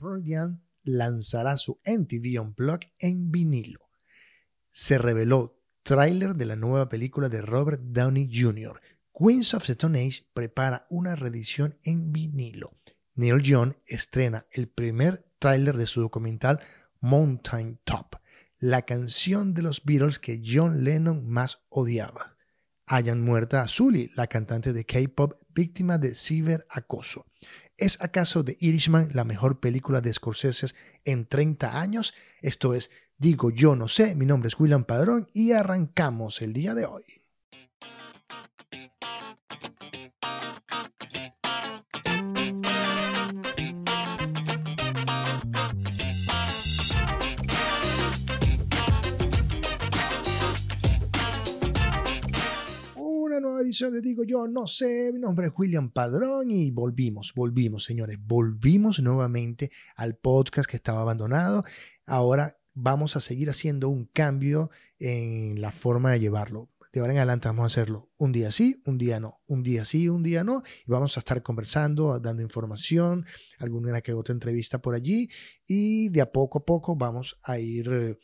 Pearl lanzará su MTV Unplugged en vinilo. Se reveló tráiler de la nueva película de Robert Downey Jr. Queens of the Stone Age prepara una reedición en vinilo. Neil Young estrena el primer tráiler de su documental Mountain Top, la canción de los Beatles que John Lennon más odiaba. Hayan muerta a Sully, la cantante de K-pop víctima de ciberacoso. ¿Es acaso The Irishman la mejor película de Scorsese en 30 años? Esto es, digo yo no sé, mi nombre es William Padrón y arrancamos el día de hoy. Digo Yo, no sé, mi nombre es William Padrón y volvimos, volvimos, señores, volvimos nuevamente al podcast que estaba abandonado. Ahora vamos a seguir haciendo un cambio en la forma de llevarlo. De ahora en adelante vamos a hacerlo un día sí, un día no, un día sí, un día no, y vamos a estar conversando, dando información, alguna que otra entrevista por allí, y de a poco a poco vamos a ir eh,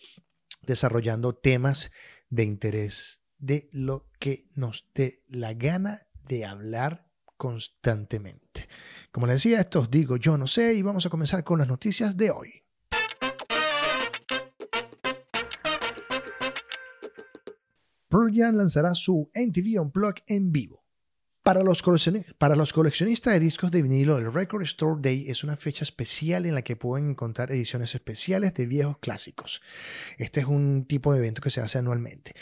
desarrollando temas de interés de lo que nos dé la gana de hablar constantemente. Como les decía, esto os digo yo no sé y vamos a comenzar con las noticias de hoy. Pearl lanzará su MTV Unplugged en vivo. Para los, coleccionistas de discos de vinilo, el Record Store Day es una fecha especial en la que pueden encontrar ediciones especiales de viejos clásicos. Este es un tipo de evento que se hace anualmente.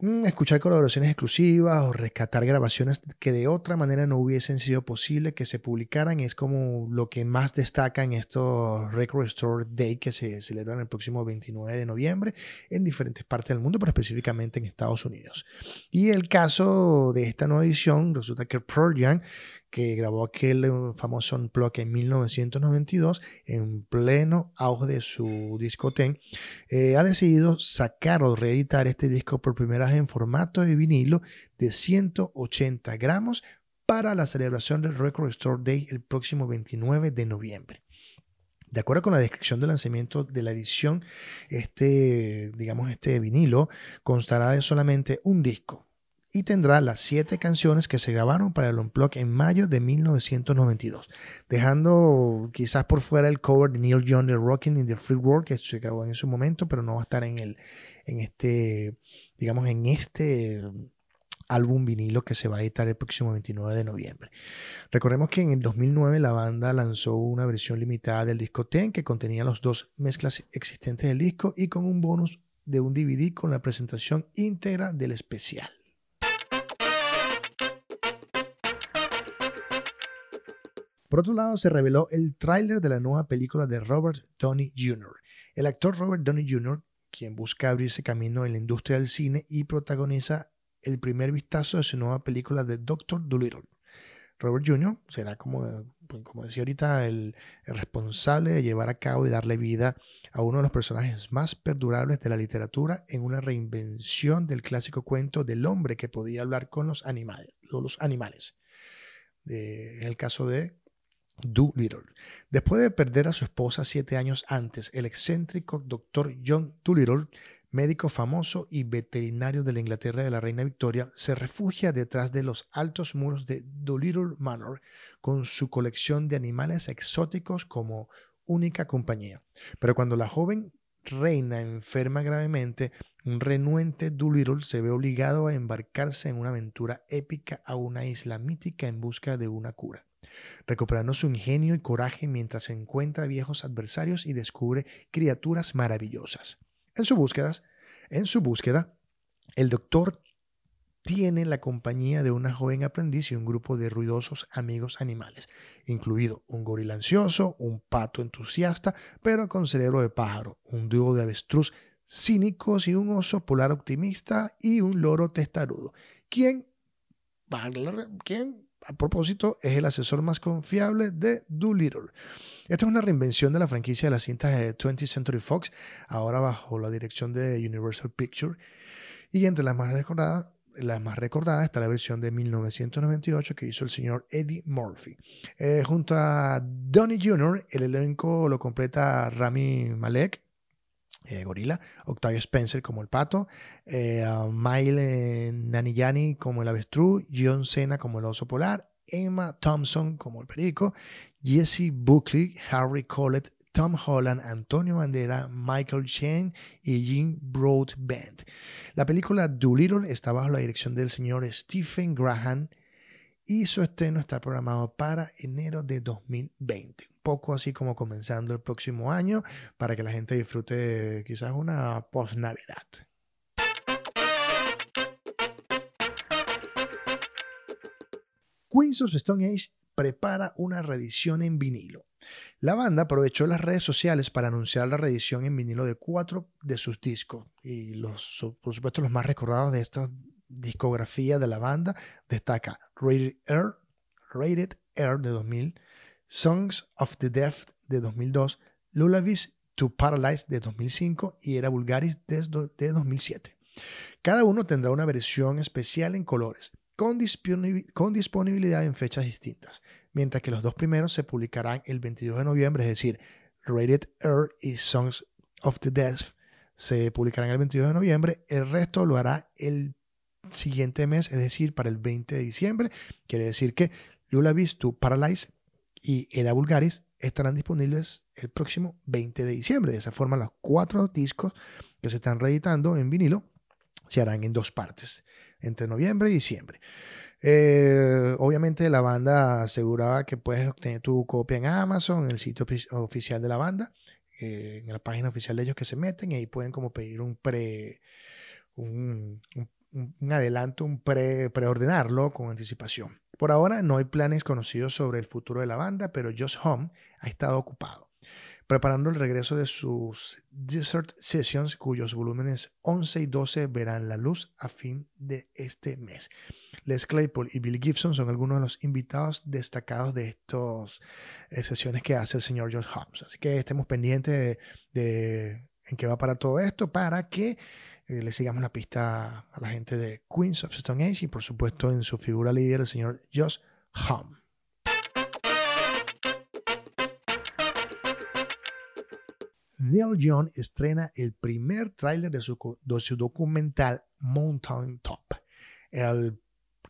Mm, escuchar colaboraciones exclusivas o rescatar grabaciones que de otra manera no hubiesen sido posible que se publicaran es como lo que más destaca en estos Record Store Day que se celebran el próximo 29 de noviembre en diferentes partes del mundo, pero específicamente en Estados Unidos. Y el caso de esta nueva edición resulta que grabó aquel eh, famoso Unplugged en 1992, en pleno auge de su disco eh, ha decidido sacar o reeditar este disco por primera vez en formato de vinilo de 180 gramos para la celebración del Record Store Day el próximo 29 de noviembre. De acuerdo con la descripción del lanzamiento de la edición, este, digamos, este vinilo constará de solamente un disco, y tendrá las siete canciones que se grabaron para el Unplugged en mayo de 1992, dejando quizás por fuera el cover de Neil Young de Rocking in the Free World que se grabó en su momento, pero no va a estar en el en este digamos en este álbum vinilo que se va a editar el próximo 29 de noviembre. Recordemos que en el 2009 la banda lanzó una versión limitada del disco Ten que contenía los dos mezclas existentes del disco y con un bonus de un DVD con la presentación íntegra del especial. Por otro lado, se reveló el tráiler de la nueva película de Robert Downey Jr. El actor Robert Downey Jr., quien busca abrirse camino en la industria del cine y protagoniza el primer vistazo de su nueva película de Doctor Dolittle. Robert Jr. será, como, pues, como decía ahorita, el, responsable de llevar a cabo y darle vida a uno de los personajes más perdurables de la literatura en una reinvención del clásico cuento del hombre que podía hablar con los animales. Los animales. En el caso de Doolittle. Después de perder a su esposa siete años antes, el excéntrico doctor John Doolittle, médico famoso y veterinario de la Inglaterra de la Reina Victoria, se refugia detrás de los altos muros de Doolittle Manor con su colección de animales exóticos como única compañía. Pero cuando la joven reina enferma gravemente, un renuente Doolittle se ve obligado a embarcarse en una aventura épica a una isla mítica en busca de una cura recuperando su ingenio y coraje mientras encuentra viejos adversarios y descubre criaturas maravillosas. En su búsqueda, en su búsqueda, el doctor tiene la compañía de una joven aprendiz y un grupo de ruidosos amigos animales, incluido un gorila ansioso, un pato entusiasta, pero con cerebro de pájaro, un dúo de avestruz cínicos y un oso polar optimista y un loro testarudo, quien, quien a propósito, es el asesor más confiable de Doolittle. Esta es una reinvención de la franquicia de las cintas de 20th Century Fox, ahora bajo la dirección de Universal Pictures. Y entre las más recordadas, la más recordada está la versión de 1998 que hizo el señor Eddie Murphy. Eh, junto a Donnie Jr., el elenco lo completa Rami Malek, eh, Gorila, Octavio Spencer como el pato, eh, Mile Naniyani como el avestruz, John Cena como el oso polar, Emma Thompson como el perico, Jesse Buckley, Harry Collett, Tom Holland, Antonio Bandera, Michael Chen y Jim Broadbent. La película Doolittle está bajo la dirección del señor Stephen Graham y su estreno está programado para enero de 2020. Poco así como comenzando el próximo año para que la gente disfrute quizás una post-Navidad. Queens of Stone Age prepara una reedición en vinilo. La banda aprovechó las redes sociales para anunciar la reedición en vinilo de cuatro de sus discos. Y los, por supuesto, los más recordados de esta discografía de la banda destaca Rated Air, Rated Air de 2000, Songs of the Deaf de 2002, Lullabies to Paralyze de 2005 y Era Vulgaris de 2007. Cada uno tendrá una versión especial en colores con, disponibilidad en fechas distintas, mientras que los dos primeros se publicarán el 22 de noviembre, es decir, Rated Air y Songs of the Deaf se publicarán el 22 de noviembre, el resto lo hará el siguiente mes, es decir, para el 20 de diciembre. Quiere decir que Lullabies to Paralyze y Era Vulgaris estarán disponibles el próximo 20 de diciembre. De esa forma, los cuatro discos que se están reeditando en vinilo se harán en dos partes entre noviembre y diciembre. Eh, obviamente la banda aseguraba que puedes obtener tu copia en Amazon, en el sitio oficial de la banda, eh, en la página oficial de ellos que se meten y ahí pueden como pedir un pre, un, adelanto, un pre, preordenarlo con anticipación. Por ahora no hay planes conocidos sobre el futuro de la banda, pero Josh Home ha estado ocupado preparando el regreso de sus Desert Sessions, cuyos volúmenes 11 y 12 verán la luz a fin de este mes. Les Claypool y Bill Gibson son algunos de los invitados destacados de estas eh, sesiones que hace el señor George Holmes. Así que estemos pendientes de, en qué va para todo esto para que eh, le sigamos la pista a la gente de Queens of Stone Age y por supuesto en su figura líder el señor Josh Home. Neil Young estrena el primer tráiler de su, documental Mountain Top. El,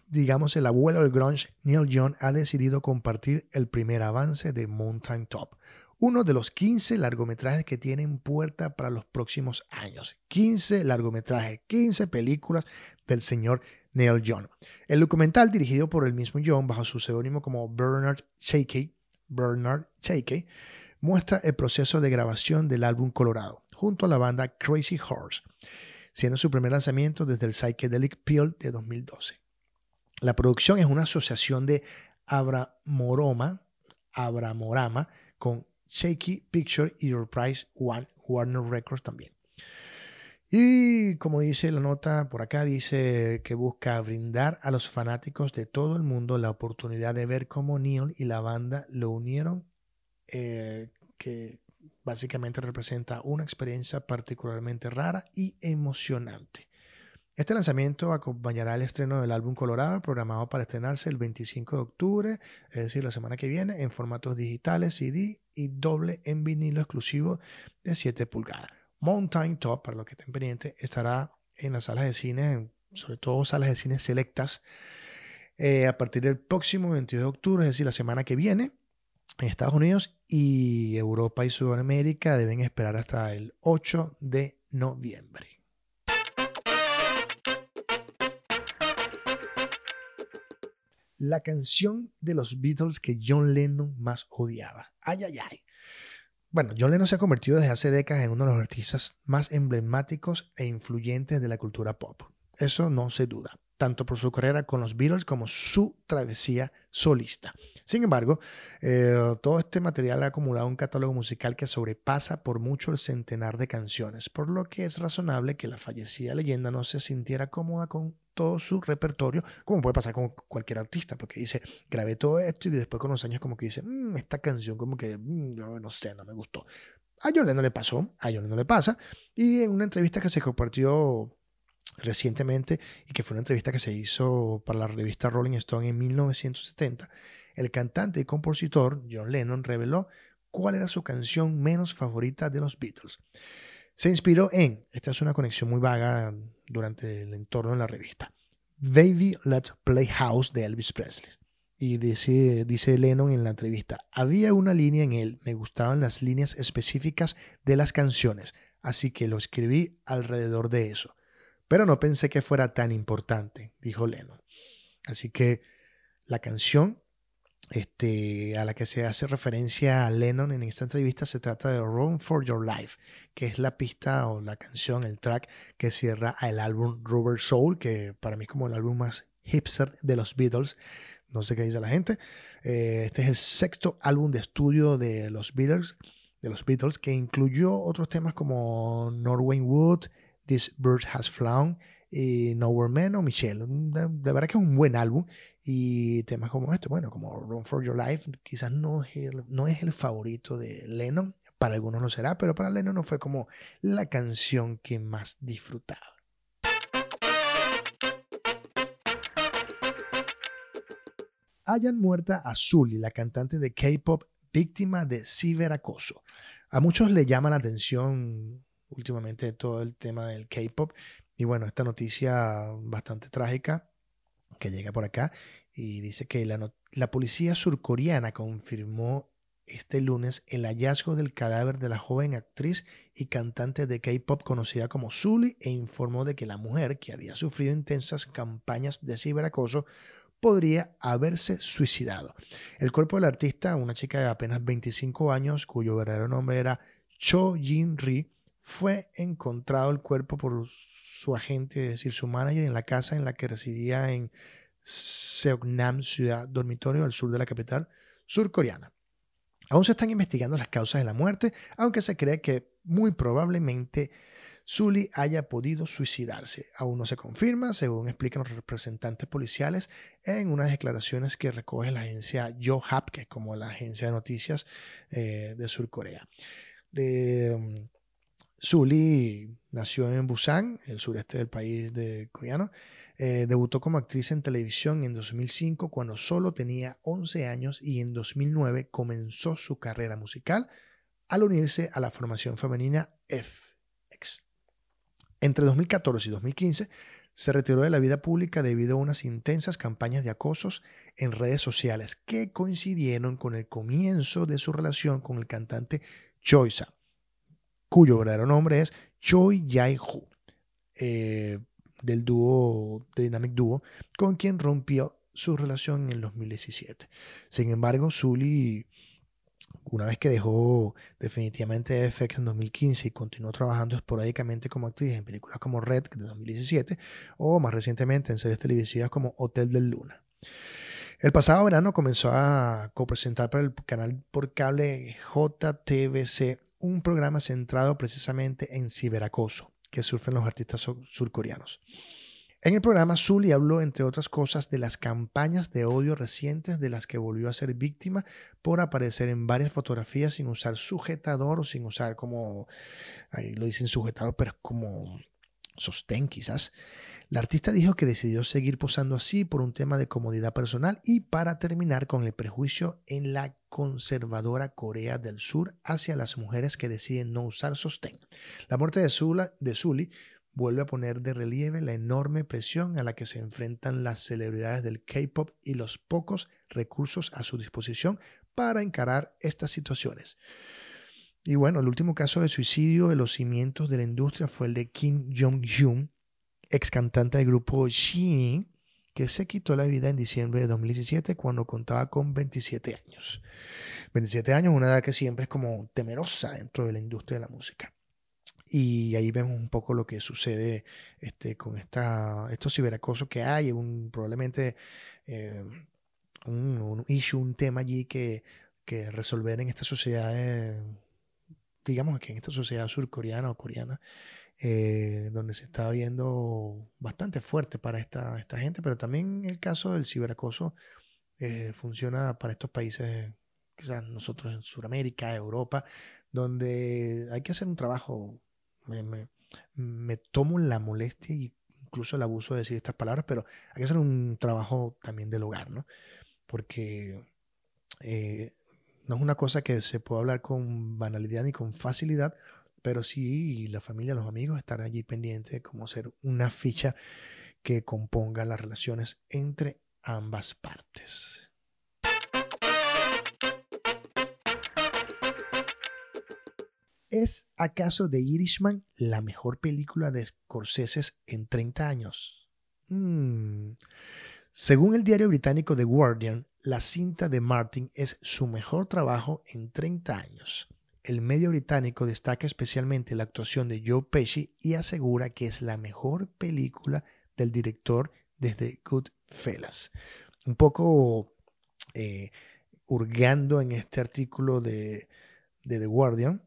digamos, el abuelo del grunge, Neil Young, ha decidido compartir el primer avance de Mountain Top, uno de los 15 largometrajes que tienen puerta para los próximos años. 15 largometrajes, 15 películas del señor Neil Young. El documental, dirigido por el mismo Young bajo su seudónimo como Bernard Shakey, Bernard Shakey, muestra el proceso de grabación del álbum Colorado, junto a la banda Crazy Horse, siendo su primer lanzamiento desde el Psychedelic Pill de 2012. La producción es una asociación de Abramorama, Abramorama con Shaky Picture y Price One, Warner Records también. Y como dice la nota por acá, dice que busca brindar a los fanáticos de todo el mundo la oportunidad de ver cómo Neil y la banda lo unieron eh, que básicamente representa una experiencia particularmente rara y emocionante. Este lanzamiento acompañará el estreno del álbum Colorado, programado para estrenarse el 25 de octubre, es decir, la semana que viene, en formatos digitales, CD y doble en vinilo exclusivo de 7 pulgadas. Mountain Top, para los que estén pendientes, estará en las salas de cine, sobre todo salas de cine selectas, eh, a partir del próximo 22 de octubre, es decir, la semana que viene en Estados Unidos y Europa y Sudamérica deben esperar hasta el 8 de noviembre. La canción de los Beatles que John Lennon más odiaba. Ay, ay, ay. Bueno, John Lennon se ha convertido desde hace décadas en uno de los artistas más emblemáticos e influyentes de la cultura pop. Eso no se duda tanto por su carrera con los Beatles como su travesía solista. Sin embargo, eh, todo este material ha acumulado un catálogo musical que sobrepasa por mucho el centenar de canciones, por lo que es razonable que la fallecida leyenda no se sintiera cómoda con todo su repertorio, como puede pasar con cualquier artista, porque dice, grabé todo esto y después con los años como que dice, mm, esta canción como que, mm, no sé, no me gustó. A John no le pasó, a John no le pasa, y en una entrevista que se compartió recientemente y que fue una entrevista que se hizo para la revista Rolling Stone en 1970, el cantante y compositor John Lennon reveló cuál era su canción menos favorita de los Beatles. Se inspiró en, esta es una conexión muy vaga durante el entorno de la revista, Baby Let's Play House de Elvis Presley. Y dice, dice Lennon en la entrevista, había una línea en él, me gustaban las líneas específicas de las canciones, así que lo escribí alrededor de eso. Pero no pensé que fuera tan importante, dijo Lennon. Así que la canción este, a la que se hace referencia a Lennon en esta entrevista se trata de Run for Your Life, que es la pista o la canción, el track que cierra el álbum Rubber Soul, que para mí es como el álbum más hipster de los Beatles. No sé qué dice la gente. Eh, este es el sexto álbum de estudio de los Beatles, de los Beatles, que incluyó otros temas como Norway Wood, This Bird Has Flown y Nowhere Man o Michelle. De, verdad que es un buen álbum y temas como este, bueno, como Run for Your Life, quizás no es el, no es el favorito de Lennon, para algunos lo será, pero para Lennon no fue como la canción que más disfrutaba. Hayan muerta a Zully, la cantante de K-pop víctima de ciberacoso. A muchos le llama la atención últimamente todo el tema del K-pop y bueno, esta noticia bastante trágica que llega por acá y dice que la, policía surcoreana confirmó este lunes el hallazgo del cadáver de la joven actriz y cantante de K-pop conocida como Sully e informó de que la mujer, que había sufrido intensas campañas de ciberacoso, podría haberse suicidado. El cuerpo del artista, una chica de apenas 25 años, cuyo verdadero nombre era Cho Jin Ri, fue encontrado el cuerpo por su agente, es decir, su manager, en la casa en la que residía en Seongnam, ciudad dormitorio al sur de la capital surcoreana. Aún se están investigando las causas de la muerte, aunque se cree que muy probablemente Sully haya podido suicidarse. Aún no se confirma, según explican los representantes policiales en unas declaraciones que recoge la agencia Yohap, que es como la agencia de noticias eh, de Surcorea. Eh, Sully nació en Busan, el sureste del país de coreano. Eh, debutó como actriz en televisión en 2005 cuando solo tenía 11 años y en 2009 comenzó su carrera musical al unirse a la formación femenina FX. Entre 2014 y 2015 se retiró de la vida pública debido a unas intensas campañas de acosos en redes sociales que coincidieron con el comienzo de su relación con el cantante Choisa, cuyo verdadero nombre es Choi Jae-hoo, eh, del dúo Dynamic Duo, con quien rompió su relación en el 2017. Sin embargo, Sully una vez que dejó definitivamente FX en 2015 y continuó trabajando esporádicamente como actriz en películas como Red de 2017 o más recientemente en series televisivas como Hotel del Luna. El pasado verano comenzó a copresentar para el canal por cable JTBC un programa centrado precisamente en ciberacoso que sufren los artistas surcoreanos. En el programa, Zully habló, entre otras cosas, de las campañas de odio recientes de las que volvió a ser víctima por aparecer en varias fotografías sin usar sujetador o sin usar como, lo dicen sujetador, pero como sostén quizás. La artista dijo que decidió seguir posando así por un tema de comodidad personal y para terminar con el prejuicio en la conservadora Corea del Sur hacia las mujeres que deciden no usar sostén. La muerte de, Zula, de vuelve a poner de relieve la enorme presión a la que se enfrentan las celebridades del K-Pop y los pocos recursos a su disposición para encarar estas situaciones. Y bueno, el último caso de suicidio de los cimientos de la industria fue el de Kim Jong-un, ex cantante del grupo SHINee, que se quitó la vida en diciembre de 2017 cuando contaba con 27 años. 27 años, una edad que siempre es como temerosa dentro de la industria de la música. Y ahí vemos un poco lo que sucede este, con esta, estos ciberacosos que hay, un, probablemente eh, un, issue, un tema allí que, que resolver en esta sociedad, digamos que en esta sociedad surcoreana o coreana, eh, donde se está viendo bastante fuerte para esta, esta gente, pero también el caso del ciberacoso eh, funciona para estos países, quizás nosotros en Sudamérica, Europa, donde hay que hacer un trabajo me, me, tomo la molestia y incluso el abuso de decir estas palabras, pero hay que hacer un trabajo también del hogar, ¿no? Porque eh, no es una cosa que se pueda hablar con banalidad ni con facilidad, pero sí la familia, los amigos estar allí pendientes como ser una ficha que componga las relaciones entre ambas partes. ¿Es acaso The Irishman la mejor película de Scorsese en 30 años? Mm. Según el diario británico The Guardian, la cinta de Martin es su mejor trabajo en 30 años. El medio británico destaca especialmente la actuación de Joe Pesci y asegura que es la mejor película del director desde Goodfellas. Un poco eh, hurgando en este artículo de, The Guardian,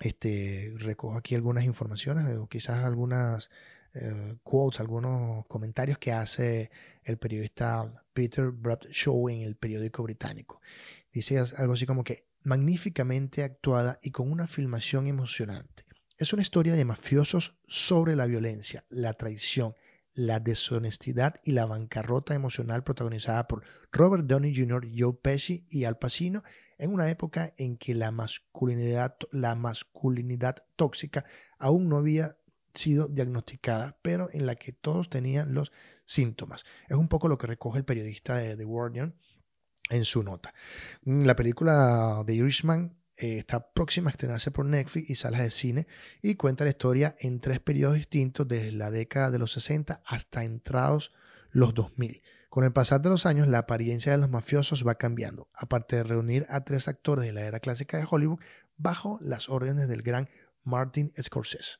este, recojo aquí algunas informaciones o quizás algunas eh, quotes, algunos comentarios que hace el periodista Peter Bradshaw en el periódico británico. Dice algo así como que magníficamente actuada y con una filmación emocionante. Es una historia de mafiosos sobre la violencia, la traición, la deshonestidad y la bancarrota emocional protagonizada por Robert Downey Jr., Joe Pesci y Al Pacino en una época en que la masculinidad, la masculinidad tóxica aún no había sido diagnosticada, pero en la que todos tenían los síntomas. Es un poco lo que recoge el periodista de The Guardian en su nota. La película de Irishman eh, está próxima a estrenarse por Netflix y salas de cine y cuenta la historia en tres periodos distintos desde la década de los 60 hasta entrados los 2000. Con el pasar de los años, la apariencia de los mafiosos va cambiando, aparte de reunir a tres actores de la era clásica de Hollywood bajo las órdenes del gran Martin Scorsese.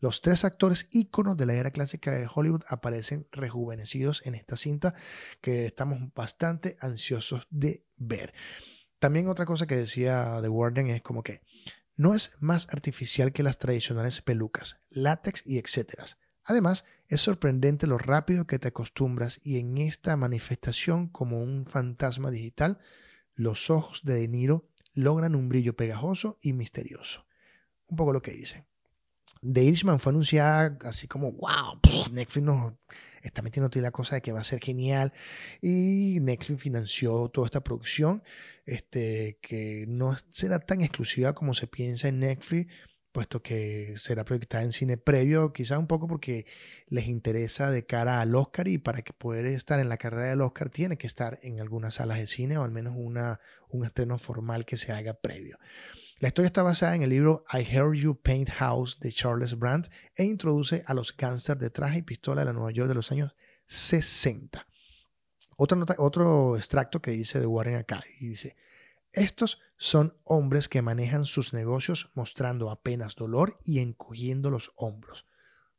Los tres actores íconos de la era clásica de Hollywood aparecen rejuvenecidos en esta cinta que estamos bastante ansiosos de ver. También otra cosa que decía The Warden es como que no es más artificial que las tradicionales pelucas, látex y etcétera. Además, es sorprendente lo rápido que te acostumbras y en esta manifestación como un fantasma digital, los ojos de De Niro logran un brillo pegajoso y misterioso. Un poco lo que dice. The Irishman fue anunciada así como, wow, Netflix nos está metiendo la cosa de que va a ser genial. Y Netflix financió toda esta producción, este, que no será tan exclusiva como se piensa en Netflix, puesto que será proyectada en cine previo, quizás un poco porque les interesa de cara al Oscar y para que poder estar en la carrera del Oscar tiene que estar en algunas salas de cine o al menos una, un estreno formal que se haga previo. La historia está basada en el libro I Heard You Paint House de Charles Brandt e introduce a los gángsters de traje y pistola de la Nueva York de los años 60. Otra nota, otro extracto que dice de Warren acá y dice, estos son hombres que manejan sus negocios mostrando apenas dolor y encogiendo los hombros,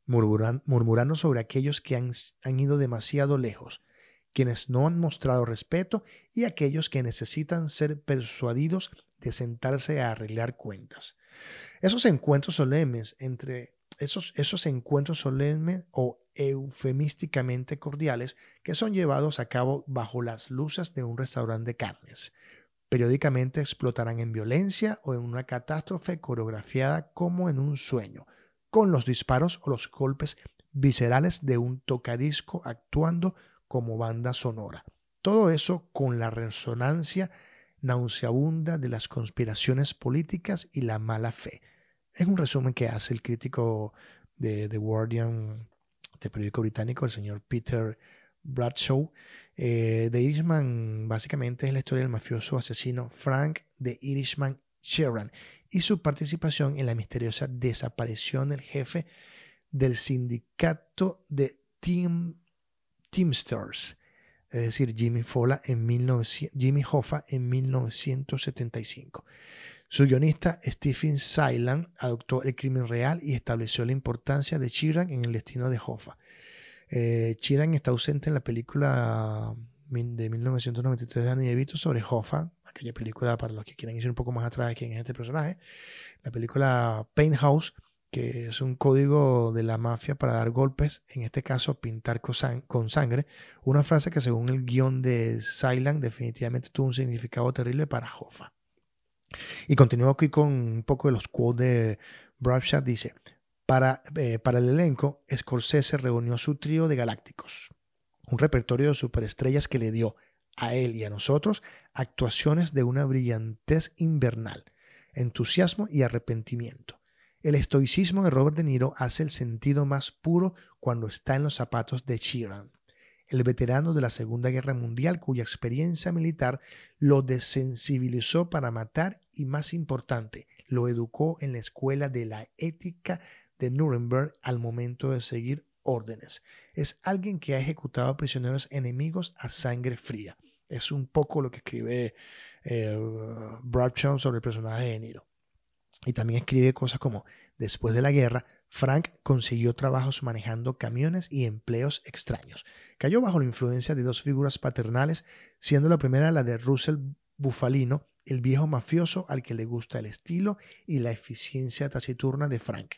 murmurando sobre aquellos que han, han ido demasiado lejos, quienes no han mostrado respeto y aquellos que necesitan ser persuadidos de sentarse a arreglar cuentas. Esos encuentros solemnes entre esos, esos encuentros solemnes o eufemísticamente cordiales que son llevados a cabo bajo las luces de un restaurante de carnes. Periódicamente explotarán en violencia o en una catástrofe coreografiada como en un sueño, con los disparos o los golpes viscerales de un tocadisco actuando como banda sonora. Todo eso con la resonancia nauseabunda de las conspiraciones políticas y la mala fe. Es un resumen que hace el crítico de The Guardian, de periódico británico, el señor Peter Bradshaw. Eh, The Irishman básicamente es la historia del mafioso asesino Frank de Irishman Sheeran y su participación en la misteriosa desaparición del jefe del sindicato de Team, Teamsters es decir, Jimmy, Fola en Jimmy Hoffa en 1975. Su guionista Stephen Silan adoptó el crimen real y estableció la importancia de Chiran en el destino de Hoffa. Eh, Chiran está ausente en la película de 1993 de Danny DeVito sobre Hoffa, aquella película para los que quieran ir un poco más atrás de quién es este personaje. La película House que es un código de la mafia para dar golpes, en este caso pintar con sangre, una frase que según el guion de Silent definitivamente tuvo un significado terrible para Hoffa. Y continúo aquí con un poco de los quotes de Bradshaw, dice, Para, eh, para el elenco, Scorsese reunió su trío de galácticos, un repertorio de superestrellas que le dio a él y a nosotros actuaciones de una brillantez invernal, entusiasmo y arrepentimiento. El estoicismo de Robert De Niro hace el sentido más puro cuando está en los zapatos de Sheeran, el veterano de la Segunda Guerra Mundial cuya experiencia militar lo desensibilizó para matar y, más importante, lo educó en la escuela de la ética de Nuremberg al momento de seguir órdenes. Es alguien que ha ejecutado prisioneros enemigos a sangre fría. Es un poco lo que escribe eh, Bradshaw sobre el personaje de Niro. Y también escribe cosas como, después de la guerra, Frank consiguió trabajos manejando camiones y empleos extraños. Cayó bajo la influencia de dos figuras paternales, siendo la primera la de Russell Bufalino, el viejo mafioso al que le gusta el estilo y la eficiencia taciturna de Frank.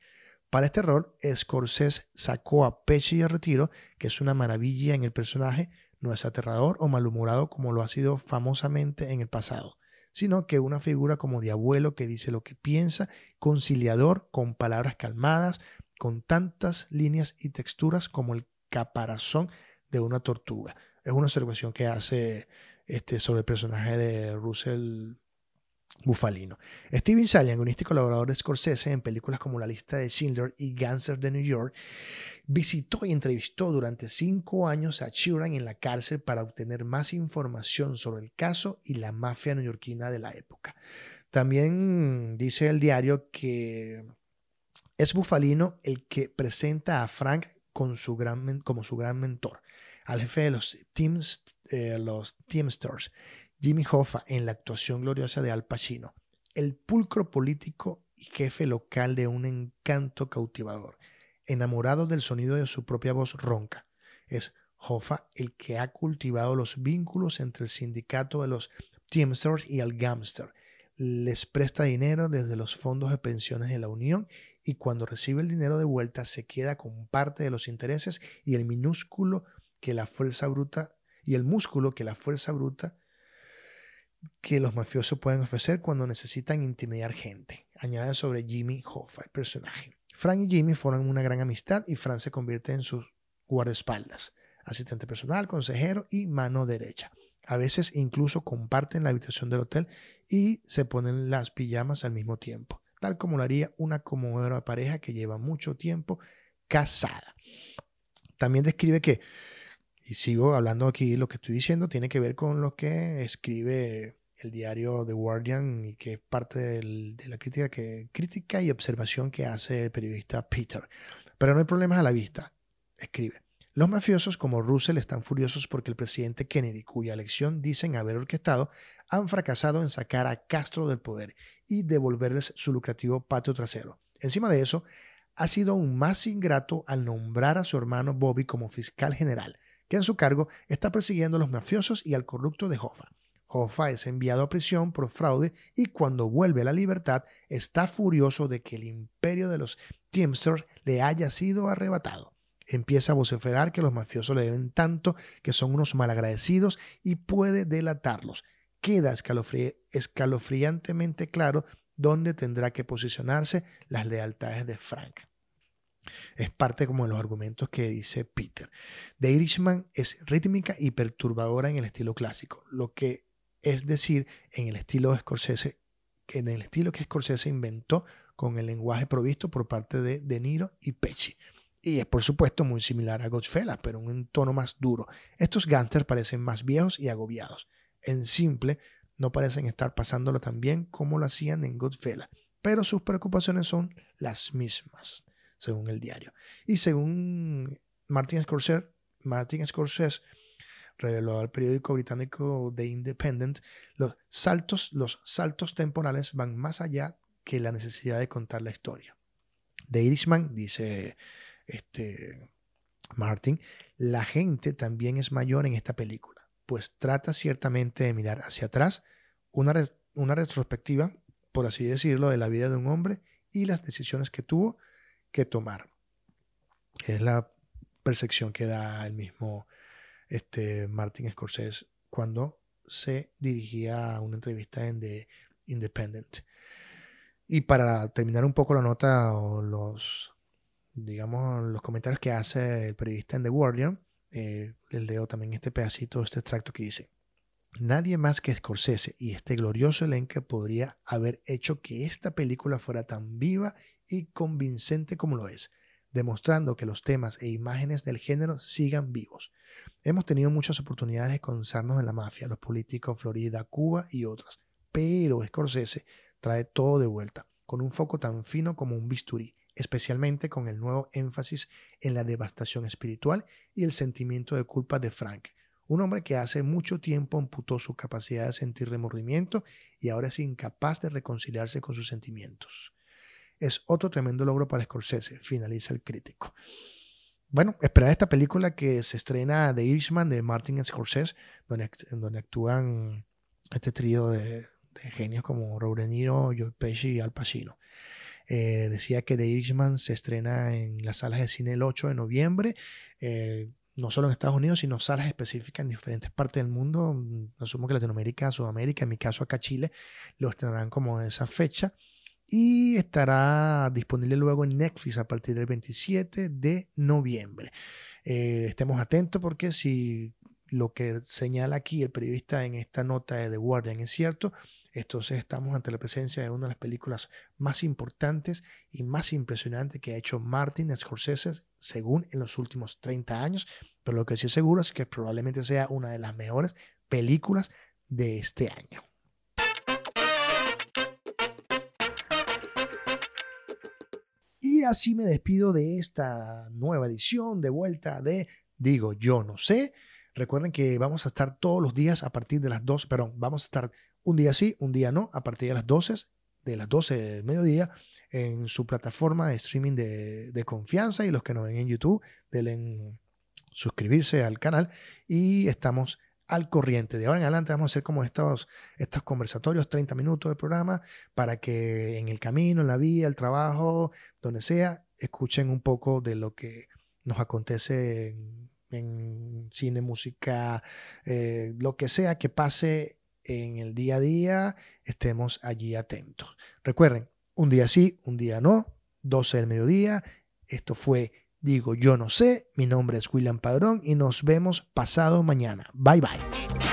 Para este rol, Scorsese sacó a Pesci de retiro, que es una maravilla en el personaje, no es aterrador o malhumorado como lo ha sido famosamente en el pasado sino que una figura como de abuelo que dice lo que piensa, conciliador, con palabras calmadas, con tantas líneas y texturas como el caparazón de una tortuga. Es una observación que hace este, sobre el personaje de Russell Bufalino. Steven Salian, guionista y colaborador de Scorsese en películas como La lista de Schindler y Gangster de New York, visitó y entrevistó durante cinco años a Sheeran en la cárcel para obtener más información sobre el caso y la mafia neoyorquina de la época. También dice el diario que es Bufalino el que presenta a Frank con su gran, como su gran mentor, al jefe de los, teams, eh, los Teamsters Jimmy Hoffa en la actuación gloriosa de Al Pacino, el pulcro político y jefe local de un encanto cautivador, enamorado del sonido de su propia voz ronca. Es Hoffa el que ha cultivado los vínculos entre el sindicato de los Teamsters y el Gamster. Les presta dinero desde los fondos de pensiones de la Unión y cuando recibe el dinero de vuelta se queda con parte de los intereses y el minúsculo que la fuerza bruta y el músculo que la fuerza bruta que los mafiosos pueden ofrecer cuando necesitan intimidar gente. Añade sobre Jimmy Hoffa, el personaje. Frank y Jimmy forman una gran amistad y Frank se convierte en sus guardaespaldas, asistente personal, consejero y mano derecha. A veces incluso comparten la habitación del hotel y se ponen las pijamas al mismo tiempo, tal como lo haría una conmovedora pareja que lleva mucho tiempo casada. También describe que y sigo hablando aquí, lo que estoy diciendo tiene que ver con lo que escribe el diario The Guardian y que es parte de la crítica, que, crítica y observación que hace el periodista Peter. Pero no hay problemas a la vista, escribe. Los mafiosos como Russell están furiosos porque el presidente Kennedy, cuya elección dicen haber orquestado, han fracasado en sacar a Castro del poder y devolverles su lucrativo patio trasero. Encima de eso, ha sido aún más ingrato al nombrar a su hermano Bobby como fiscal general, que en su cargo está persiguiendo a los mafiosos y al corrupto de Hoffa. Hoffa es enviado a prisión por fraude y cuando vuelve a la libertad está furioso de que el imperio de los Teamsters le haya sido arrebatado. Empieza a vociferar que los mafiosos le deben tanto que son unos malagradecidos y puede delatarlos. Queda escalofriantemente claro dónde tendrá que posicionarse las lealtades de Frank. Es parte como de los argumentos que dice Peter. The Irishman es rítmica y perturbadora en el estilo clásico, lo que es decir, en el estilo de Scorsese, en el estilo que Scorsese inventó con el lenguaje provisto por parte de De Niro y Pesci. Y es por supuesto muy similar a Goodfellas, pero en un tono más duro. Estos gangsters parecen más viejos y agobiados. En simple, no parecen estar pasándolo tan bien como lo hacían en Goodfellas, pero sus preocupaciones son las mismas según el diario. Y según Martin Scorsese, Martin Scorsese reveló al periódico británico The Independent, los saltos, los saltos temporales van más allá que la necesidad de contar la historia. The Irishman, dice este Martin, la gente también es mayor en esta película, pues trata ciertamente de mirar hacia atrás, una, una retrospectiva, por así decirlo, de la vida de un hombre y las decisiones que tuvo que tomar. Es la percepción que da el mismo este, Martin Scorsese cuando se dirigía a una entrevista en The Independent. Y para terminar un poco la nota o los, digamos, los comentarios que hace el periodista en The Guardian, eh, les leo también este pedacito, este extracto que dice, nadie más que Scorsese y este glorioso elenco podría haber hecho que esta película fuera tan viva y convincente como lo es, demostrando que los temas e imágenes del género sigan vivos. Hemos tenido muchas oportunidades de concernarnos en la mafia, los políticos, Florida, Cuba y otras, pero Scorsese trae todo de vuelta, con un foco tan fino como un bisturí, especialmente con el nuevo énfasis en la devastación espiritual y el sentimiento de culpa de Frank, un hombre que hace mucho tiempo amputó su capacidad de sentir remordimiento y ahora es incapaz de reconciliarse con sus sentimientos. Es otro tremendo logro para Scorsese, finaliza el crítico. Bueno, esperar esta película que se estrena de Irishman de Martin Scorsese, donde, donde actúan este trío de, genios como Robert De Niro, Joe Pesci y Al Pacino. Eh, decía que The Irishman se estrena en las salas de cine el 8 de noviembre. Eh, no solo en Estados Unidos, sino salas específicas en diferentes partes del mundo. Asumo que Latinoamérica, Sudamérica, en mi caso acá Chile, lo estrenarán como esa fecha. Y estará disponible luego en Netflix a partir del 27 de noviembre. Eh, estemos atentos porque si lo que señala aquí el periodista en esta nota de The Guardian es cierto, entonces estamos ante la presencia de una de las películas más importantes y más impresionantes que ha hecho Martin Scorsese, según en los últimos 30 años. Pero lo que sí es seguro es que probablemente sea una de las mejores películas de este año. Y así me despido de esta nueva edición de vuelta de Digo Yo No sé. Recuerden que vamos a estar todos los días a partir de las 2, perdón, vamos a estar un día sí, un día no, a partir de las 12, de las 12 del mediodía, en su plataforma de streaming de, confianza y los que nos ven en YouTube, denle suscribirse al canal y estamos al corriente. De ahora en adelante vamos a hacer como estos, estos conversatorios, 30 minutos de programa, para que en el camino, en la vía, el trabajo, donde sea, escuchen un poco de lo que nos acontece en cine, música, eh, lo que sea que pase en el día a día, estemos allí atentos. Recuerden, un día sí, un día no, 12 del mediodía. Esto fue Digo Yo No sé, mi nombre es William Padrón y nos vemos pasado mañana. Bye bye.